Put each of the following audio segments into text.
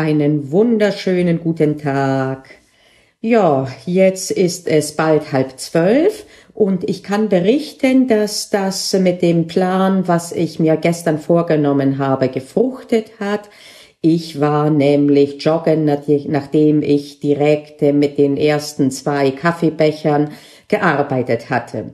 Einen wunderschönen guten Tag. Ja, jetzt ist es bald halb zwölf und ich kann berichten, dass das mit dem Plan, was ich mir gestern vorgenommen habe, gefruchtet hat. Ich war nämlich joggen, nachdem ich direkt mit den ersten zwei Kaffeebechern gearbeitet hatte.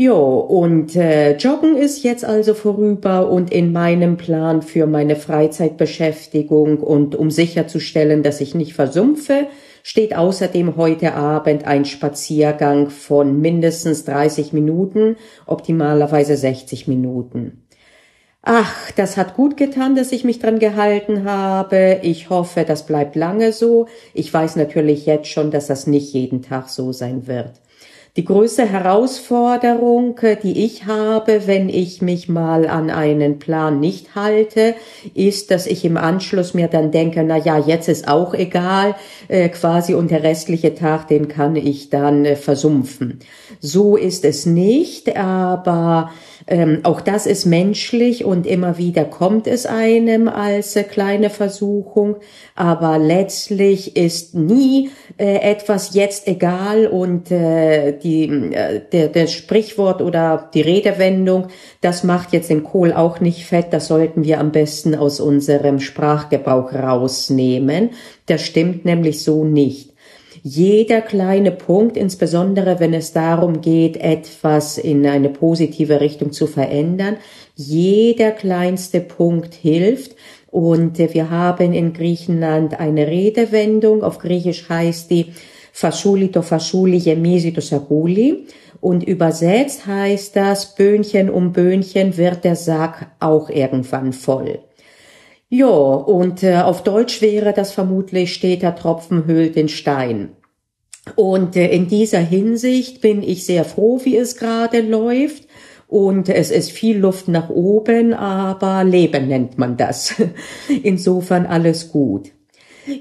Jo, und äh, Joggen ist jetzt also vorüber und in meinem Plan für meine Freizeitbeschäftigung und um sicherzustellen, dass ich nicht versumpfe, steht außerdem heute Abend ein Spaziergang von mindestens 30 Minuten, optimalerweise 60 Minuten. Ach, das hat gut getan, dass ich mich dran gehalten habe. Ich hoffe, das bleibt lange so. Ich weiß natürlich jetzt schon, dass das nicht jeden Tag so sein wird. Die größte Herausforderung, äh, die ich habe, wenn ich mich mal an einen Plan nicht halte, ist, dass ich im Anschluss mir dann denke, na ja, jetzt ist auch egal, äh, quasi und der restliche Tag, den kann ich dann äh, versumpfen. So ist es nicht, aber ähm, auch das ist menschlich und immer wieder kommt es einem als äh, kleine Versuchung, aber letztlich ist nie äh, etwas jetzt egal und äh, die, äh, der, der Sprichwort oder die Redewendung, das macht jetzt den Kohl auch nicht fett, das sollten wir am besten aus unserem Sprachgebrauch rausnehmen. Das stimmt nämlich so nicht jeder kleine Punkt, insbesondere wenn es darum geht, etwas in eine positive Richtung zu verändern, jeder kleinste Punkt hilft. Und wir haben in Griechenland eine Redewendung, auf Griechisch heißt die Faschuli to Faschuli Yemisi to Saguli. Und übersetzt heißt das, Böhnchen um Böhnchen wird der Sack auch irgendwann voll. Ja, und äh, auf Deutsch wäre das vermutlich steter Tropfen höhlt den Stein. Und äh, in dieser Hinsicht bin ich sehr froh, wie es gerade läuft. Und es ist viel Luft nach oben, aber Leben nennt man das. Insofern alles gut.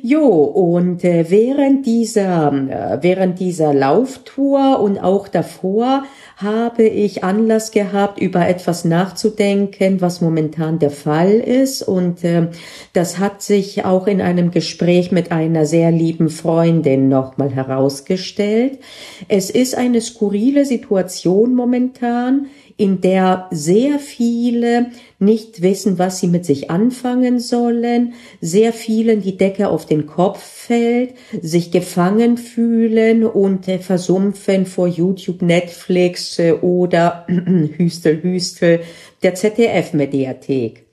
Jo, und äh, während dieser, äh, während dieser Lauftour und auch davor habe ich Anlass gehabt, über etwas nachzudenken, was momentan der Fall ist. Und äh, das hat sich auch in einem Gespräch mit einer sehr lieben Freundin nochmal herausgestellt. Es ist eine skurrile Situation momentan, in der sehr viele nicht wissen, was sie mit sich anfangen sollen, sehr vielen die Decke auf den Kopf fällt, sich gefangen fühlen und äh, versumpfen vor YouTube, Netflix äh, oder Hüstel, Hüstel der ZDF-Mediathek.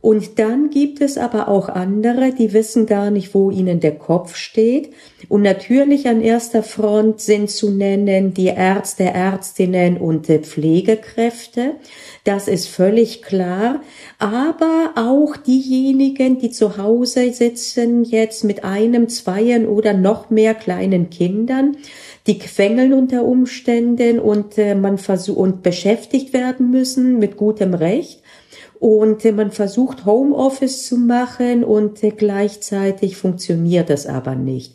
Und dann gibt es aber auch andere, die wissen gar nicht, wo ihnen der Kopf steht. Und natürlich an erster Front sind zu nennen die Ärzte, Ärztinnen und Pflegekräfte. Das ist völlig klar. Aber auch diejenigen, die zu Hause sitzen, jetzt mit einem, zweien oder noch mehr kleinen Kindern, die quengeln unter Umständen und äh, man versucht und beschäftigt werden müssen mit gutem Recht und man versucht Homeoffice zu machen und gleichzeitig funktioniert das aber nicht.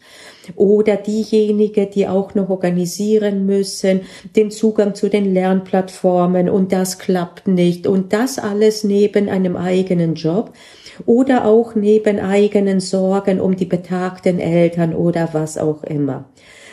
Oder diejenigen, die auch noch organisieren müssen, den Zugang zu den Lernplattformen und das klappt nicht und das alles neben einem eigenen Job oder auch neben eigenen Sorgen um die betagten Eltern oder was auch immer.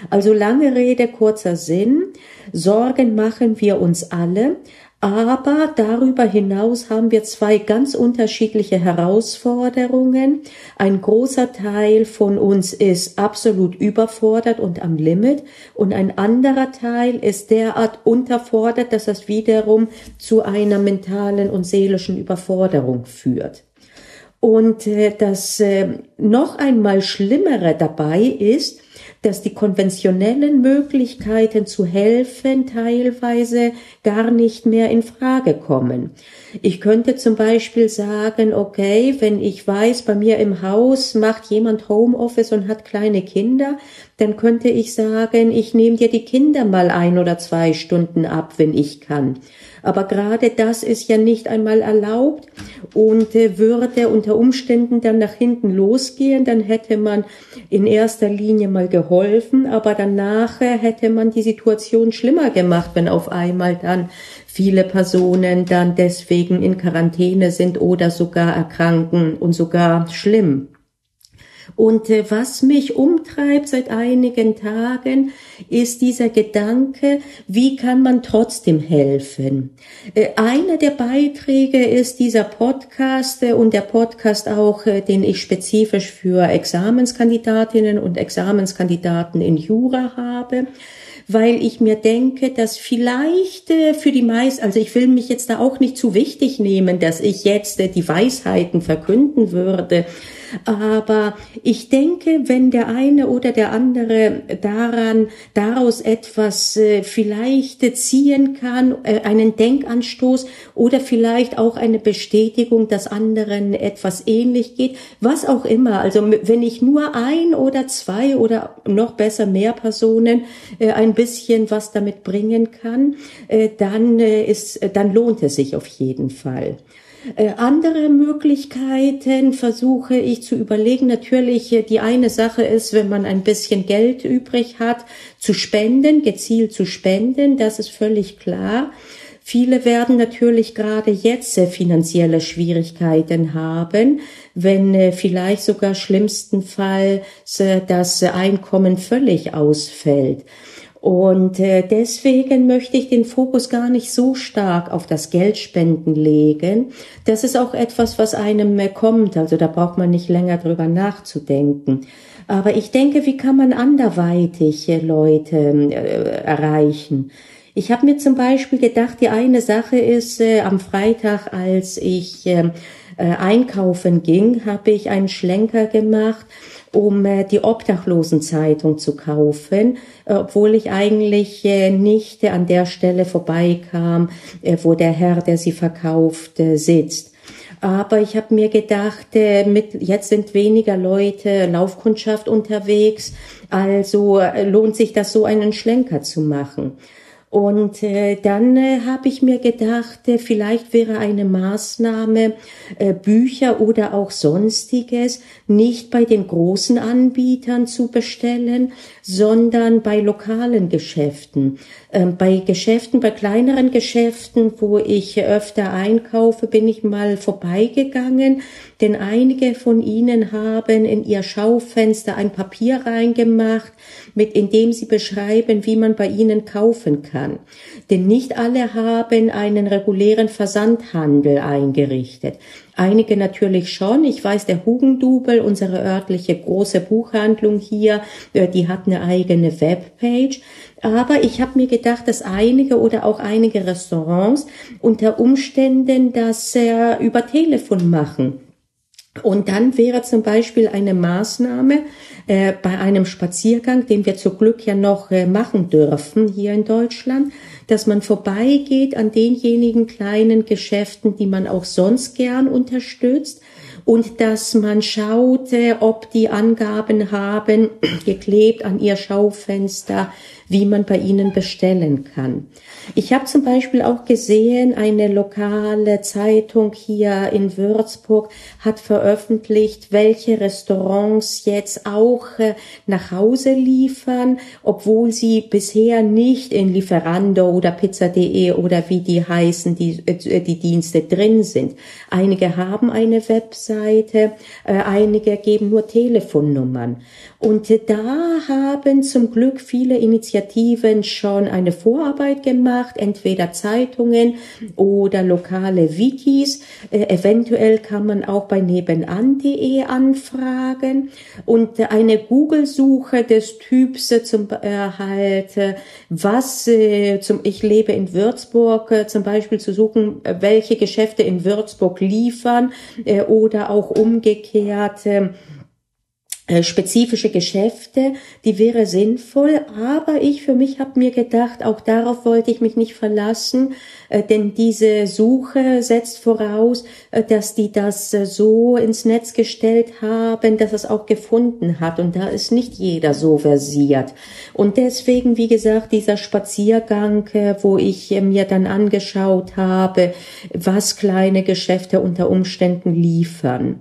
Also lange Rede, kurzer Sinn. Sorgen machen wir uns alle, aber darüber hinaus haben wir zwei ganz unterschiedliche Herausforderungen. Ein großer Teil von uns ist absolut überfordert und am Limit und ein anderer Teil ist derart unterfordert, dass das wiederum zu einer mentalen und seelischen Überforderung führt. Und äh, das äh, noch einmal Schlimmere dabei ist, dass die konventionellen Möglichkeiten zu helfen teilweise gar nicht mehr in Frage kommen. Ich könnte zum Beispiel sagen, okay, wenn ich weiß, bei mir im Haus macht jemand Homeoffice und hat kleine Kinder, dann könnte ich sagen, ich nehme dir die Kinder mal ein oder zwei Stunden ab, wenn ich kann. Aber gerade das ist ja nicht einmal erlaubt und äh, würde unter Umständen dann nach hinten losgehen, dann hätte man in erster Linie mal geholfen, aber danach hätte man die Situation schlimmer gemacht, wenn auf einmal dann viele Personen dann deswegen in Quarantäne sind oder sogar erkranken und sogar schlimm. Und äh, was mich umtreibt seit einigen Tagen, ist dieser Gedanke, wie kann man trotzdem helfen? Äh, einer der Beiträge ist dieser Podcast äh, und der Podcast auch, den ich spezifisch für Examenskandidatinnen und Examenskandidaten in Jura habe weil ich mir denke, dass vielleicht für die meisten, also ich will mich jetzt da auch nicht zu wichtig nehmen, dass ich jetzt die Weisheiten verkünden würde, aber ich denke, wenn der eine oder der andere daran, daraus etwas äh, vielleicht ziehen kann, äh, einen Denkanstoß oder vielleicht auch eine Bestätigung, dass anderen etwas ähnlich geht, was auch immer. Also wenn ich nur ein oder zwei oder noch besser mehr Personen äh, ein bisschen was damit bringen kann, äh, dann äh, ist, dann lohnt es sich auf jeden Fall. Äh, andere Möglichkeiten versuche ich zu überlegen. Natürlich, äh, die eine Sache ist, wenn man ein bisschen Geld übrig hat, zu spenden, gezielt zu spenden, das ist völlig klar. Viele werden natürlich gerade jetzt finanzielle Schwierigkeiten haben, wenn äh, vielleicht sogar schlimmstenfalls das Einkommen völlig ausfällt. Und äh, deswegen möchte ich den Fokus gar nicht so stark auf das Geldspenden legen. Das ist auch etwas, was einem mehr kommt. Also da braucht man nicht länger drüber nachzudenken. Aber ich denke, wie kann man anderweitig äh, Leute äh, erreichen? Ich habe mir zum Beispiel gedacht, die eine Sache ist, äh, am Freitag, als ich äh, äh, einkaufen ging, habe ich einen Schlenker gemacht um äh, die Obdachlosenzeitung zu kaufen, äh, obwohl ich eigentlich äh, nicht an der Stelle vorbeikam, äh, wo der Herr, der sie verkauft, äh, sitzt. Aber ich habe mir gedacht, äh, mit, jetzt sind weniger Leute Laufkundschaft unterwegs, also äh, lohnt sich das so einen Schlenker zu machen. Und äh, dann äh, habe ich mir gedacht, äh, vielleicht wäre eine Maßnahme, äh, Bücher oder auch sonstiges nicht bei den großen Anbietern zu bestellen, sondern bei lokalen Geschäften. Ähm, bei Geschäften, bei kleineren Geschäften, wo ich öfter einkaufe, bin ich mal vorbeigegangen, denn einige von ihnen haben in ihr Schaufenster ein Papier reingemacht, mit in dem sie beschreiben, wie man bei ihnen kaufen kann. Denn nicht alle haben einen regulären Versandhandel eingerichtet. Einige natürlich schon. Ich weiß, der Hugendubel, unsere örtliche große Buchhandlung hier, äh, die hat eine eigene Webpage. Aber ich habe mir gedacht, dass einige oder auch einige Restaurants unter Umständen das äh, über Telefon machen. Und dann wäre zum Beispiel eine Maßnahme äh, bei einem Spaziergang, den wir zum Glück ja noch äh, machen dürfen hier in Deutschland, dass man vorbeigeht an denjenigen kleinen Geschäften, die man auch sonst gern unterstützt und dass man schaut, äh, ob die Angaben haben, geklebt an ihr Schaufenster, wie man bei ihnen bestellen kann. Ich habe zum Beispiel auch gesehen, eine lokale Zeitung hier in Würzburg hat veröffentlicht, welche Restaurants jetzt auch äh, nach Hause liefern, obwohl sie bisher nicht in Lieferando oder Pizza.de oder wie die heißen, die, äh, die Dienste drin sind. Einige haben eine Webseite, äh, einige geben nur Telefonnummern. Und da haben zum Glück viele Initiativen schon eine Vorarbeit gemacht, entweder Zeitungen oder lokale Wikis. Äh, eventuell kann man auch bei nebenan.de anfragen und eine Google-Suche des Typs äh, zum Erhalt, äh, was äh, zum Ich lebe in Würzburg äh, zum Beispiel zu suchen, welche Geschäfte in Würzburg liefern äh, oder auch umgekehrt äh, spezifische Geschäfte, die wäre sinnvoll, aber ich für mich habe mir gedacht, auch darauf wollte ich mich nicht verlassen, äh, denn diese Suche setzt voraus, äh, dass die das äh, so ins Netz gestellt haben, dass es auch gefunden hat und da ist nicht jeder so versiert. Und deswegen, wie gesagt, dieser Spaziergang, äh, wo ich äh, mir dann angeschaut habe, was kleine Geschäfte unter Umständen liefern.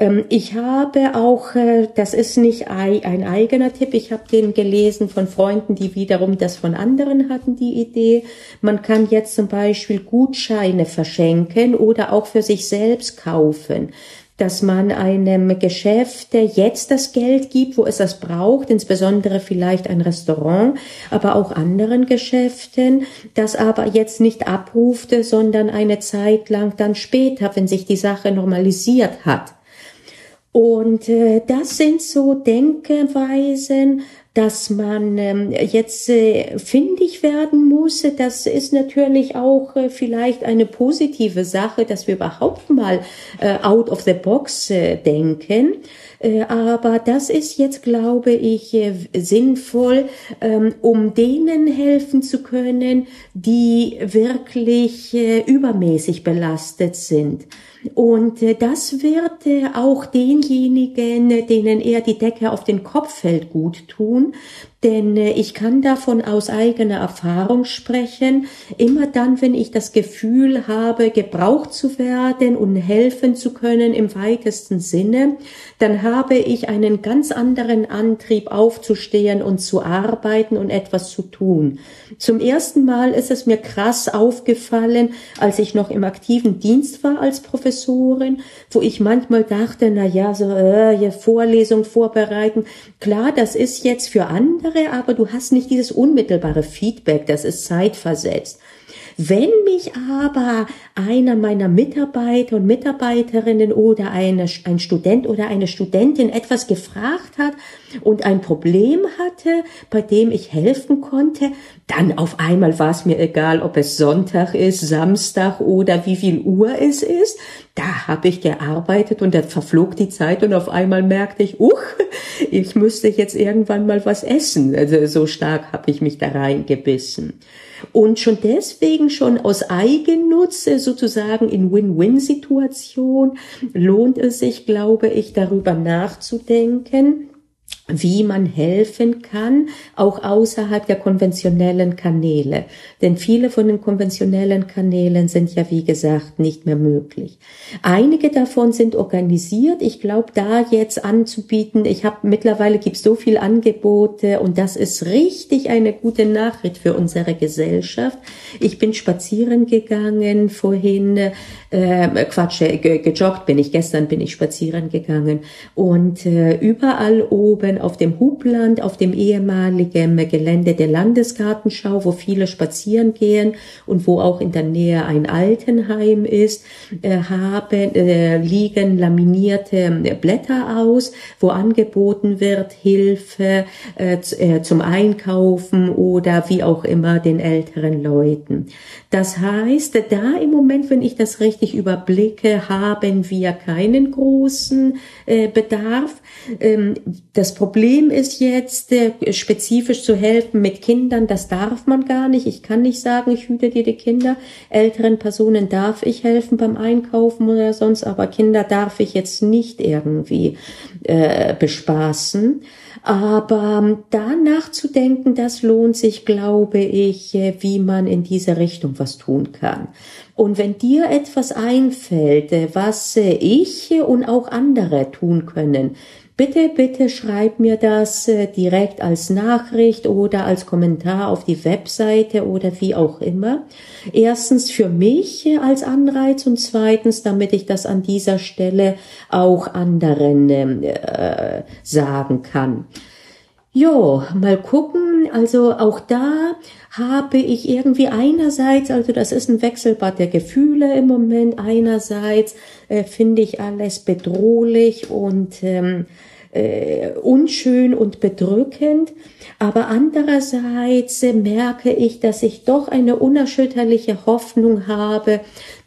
Ähm, ich habe auch, äh, das ist nicht ein eigener Tipp, ich habe den gelesen von Freunden, die wiederum das von anderen hatten, die Idee. Man kann jetzt zum Beispiel Gutscheine verschenken oder auch für sich selbst kaufen. dass man einem Geschäft jetzt das Geld gibt, wo es das braucht, insbesondere vielleicht ein Restaurant, aber auch anderen Geschäften, das aber jetzt nicht abrufte, sondern eine Zeit lang dann später, wenn sich die Sache normalisiert hat. Und äh, das sind so Denkweisen, dass man ähm, jetzt äh, findig werden muss, das ist natürlich auch äh, vielleicht eine positive Sache, dass wir überhaupt mal äh, out of the box äh, denken. Äh, aber das ist jetzt, glaube ich, äh, sinnvoll, ähm, um denen helfen zu können, die wirklich äh, übermäßig belastet sind. Und das wird auch denjenigen, denen eher die Decke auf den Kopf fällt, gut tun. Denn ich kann davon aus eigener Erfahrung sprechen. Immer dann, wenn ich das Gefühl habe, gebraucht zu werden und helfen zu können im weitesten Sinne, dann habe ich einen ganz anderen Antrieb aufzustehen und zu arbeiten und etwas zu tun. Zum ersten Mal ist es mir krass aufgefallen, als ich noch im aktiven Dienst war als Professorin, wo ich manchmal dachte, na ja, so äh, Vorlesung vorbereiten, klar, das ist jetzt für andere andere, aber du hast nicht dieses unmittelbare Feedback, das ist zeitversetzt. Wenn mich aber einer meiner Mitarbeiter und Mitarbeiterinnen oder eine, ein Student oder eine Studentin etwas gefragt hat und ein Problem hatte, bei dem ich helfen konnte, dann auf einmal war es mir egal, ob es Sonntag ist, Samstag oder wie viel Uhr es ist. Da habe ich gearbeitet und dann verflog die Zeit und auf einmal merkte ich, uch, ich müsste jetzt irgendwann mal was essen. Also so stark habe ich mich da reingebissen. Und schon deswegen, schon aus Eigennutz sozusagen in Win-Win-Situation lohnt es sich, glaube ich, darüber nachzudenken, wie man helfen kann, auch außerhalb der konventionellen Kanäle. Denn viele von den konventionellen Kanälen sind ja, wie gesagt, nicht mehr möglich. Einige davon sind organisiert. Ich glaube, da jetzt anzubieten, ich habe mittlerweile gibt so viel Angebote und das ist richtig eine gute Nachricht für unsere Gesellschaft. Ich bin spazieren gegangen vorhin, äh, Quatsch, gejoggt bin ich, gestern bin ich spazieren gegangen und äh, überall oben auf dem Hubland, auf dem ehemaligen Gelände der Landesgartenschau, wo viele spazieren gehen und wo auch in der Nähe ein Altenheim ist, äh, haben, äh, liegen laminierte Blätter aus, wo angeboten wird Hilfe äh, äh, zum Einkaufen oder wie auch immer den älteren Leuten. Das heißt, da im Moment, wenn ich das richtig überblicke, haben wir keinen großen äh, Bedarf. Ähm, das Problem ist jetzt, äh, spezifisch zu helfen mit Kindern, das darf man gar nicht. Ich kann nicht sagen, ich hüte dir die Kinder. Älteren Personen darf ich helfen beim Einkaufen oder sonst, aber Kinder darf ich jetzt nicht irgendwie äh, bespaßen. Aber ähm, da nachzudenken, das lohnt sich, glaube ich, äh, wie man in diese Richtung was tun kann. Und wenn dir etwas einfällt, äh, was ich und auch andere tun können, Bitte, bitte schreib mir das äh, direkt als Nachricht oder als Kommentar auf die Webseite oder wie auch immer. Erstens für mich äh, als Anreiz und zweitens, damit ich das an dieser Stelle auch anderen äh, sagen kann. Jo, mal gucken. Also auch da habe ich irgendwie einerseits, also das ist ein Wechselbad der Gefühle im Moment. Einerseits äh, finde ich alles bedrohlich und ähm, äh, unschön und bedrückend, aber andererseits merke ich, dass ich doch eine unerschütterliche Hoffnung habe,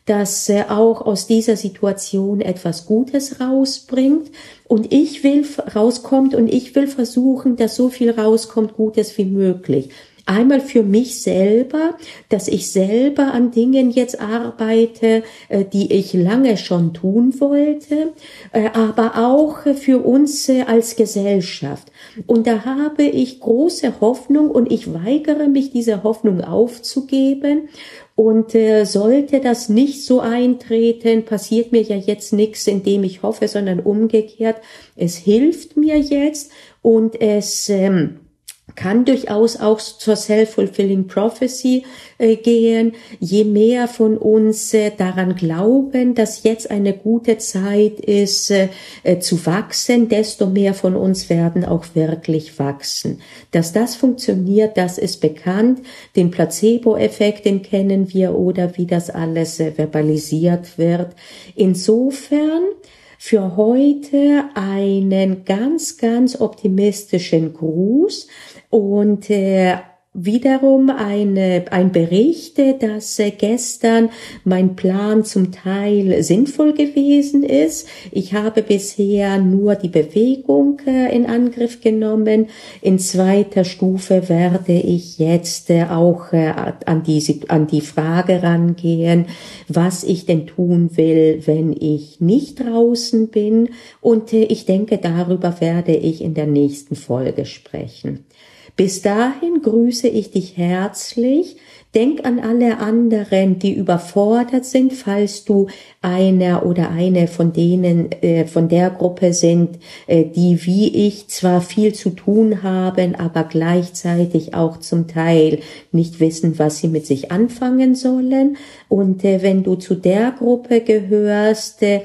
dass äh, auch aus dieser Situation etwas Gutes rausbringt und ich will rauskommt und ich will versuchen, dass so viel rauskommt Gutes wie möglich. Einmal für mich selber, dass ich selber an Dingen jetzt arbeite, äh, die ich lange schon tun wollte, äh, aber auch für uns äh, als Gesellschaft. Und da habe ich große Hoffnung und ich weigere mich, diese Hoffnung aufzugeben. Und äh, sollte das nicht so eintreten, passiert mir ja jetzt nichts, indem ich hoffe, sondern umgekehrt. Es hilft mir jetzt und es ähm, kann durchaus auch zur self-fulfilling prophecy äh, gehen. Je mehr von uns äh, daran glauben, dass jetzt eine gute Zeit ist, äh, äh, zu wachsen, desto mehr von uns werden auch wirklich wachsen. Dass das funktioniert, das ist bekannt. Den Placebo-Effekt, den kennen wir oder wie das alles äh, verbalisiert wird. Insofern für heute einen ganz, ganz optimistischen Gruß und äh, wiederum eine, ein Bericht, dass äh, gestern mein Plan zum Teil sinnvoll gewesen ist. Ich habe bisher nur die Bewegung äh, in Angriff genommen. In zweiter Stufe werde ich jetzt äh, auch an die, an die Frage rangehen, was ich denn tun will, wenn ich nicht draußen bin. Und ich denke, darüber werde ich in der nächsten Folge sprechen. Bis dahin grüße ich dich herzlich. Denk an alle anderen, die überfordert sind, falls du einer oder eine von denen, äh, von der Gruppe sind, äh, die wie ich zwar viel zu tun haben, aber gleichzeitig auch zum Teil nicht wissen, was sie mit sich anfangen sollen. Und äh, wenn du zu der Gruppe gehörst, äh,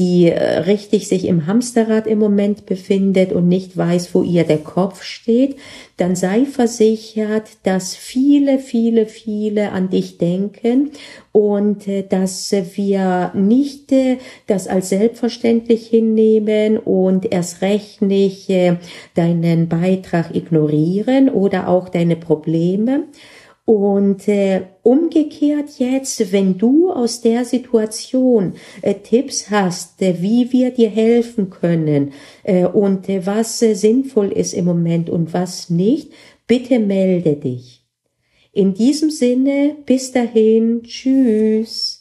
die äh, richtig sich im Hamsterrad im Moment befindet und nicht weiß, wo ihr der Kopf steht, dann sei versichert, dass viele, viele, viele an dich denken und äh, dass wir nicht äh, das als selbstverständlich hinnehmen und erst recht nicht deinen Beitrag ignorieren oder auch deine Probleme, und äh, umgekehrt jetzt, wenn du aus der Situation äh, Tipps hast, äh, wie wir dir helfen können äh, und äh, was äh, sinnvoll ist im Moment und was nicht, bitte melde dich. In diesem Sinne, bis dahin, tschüss.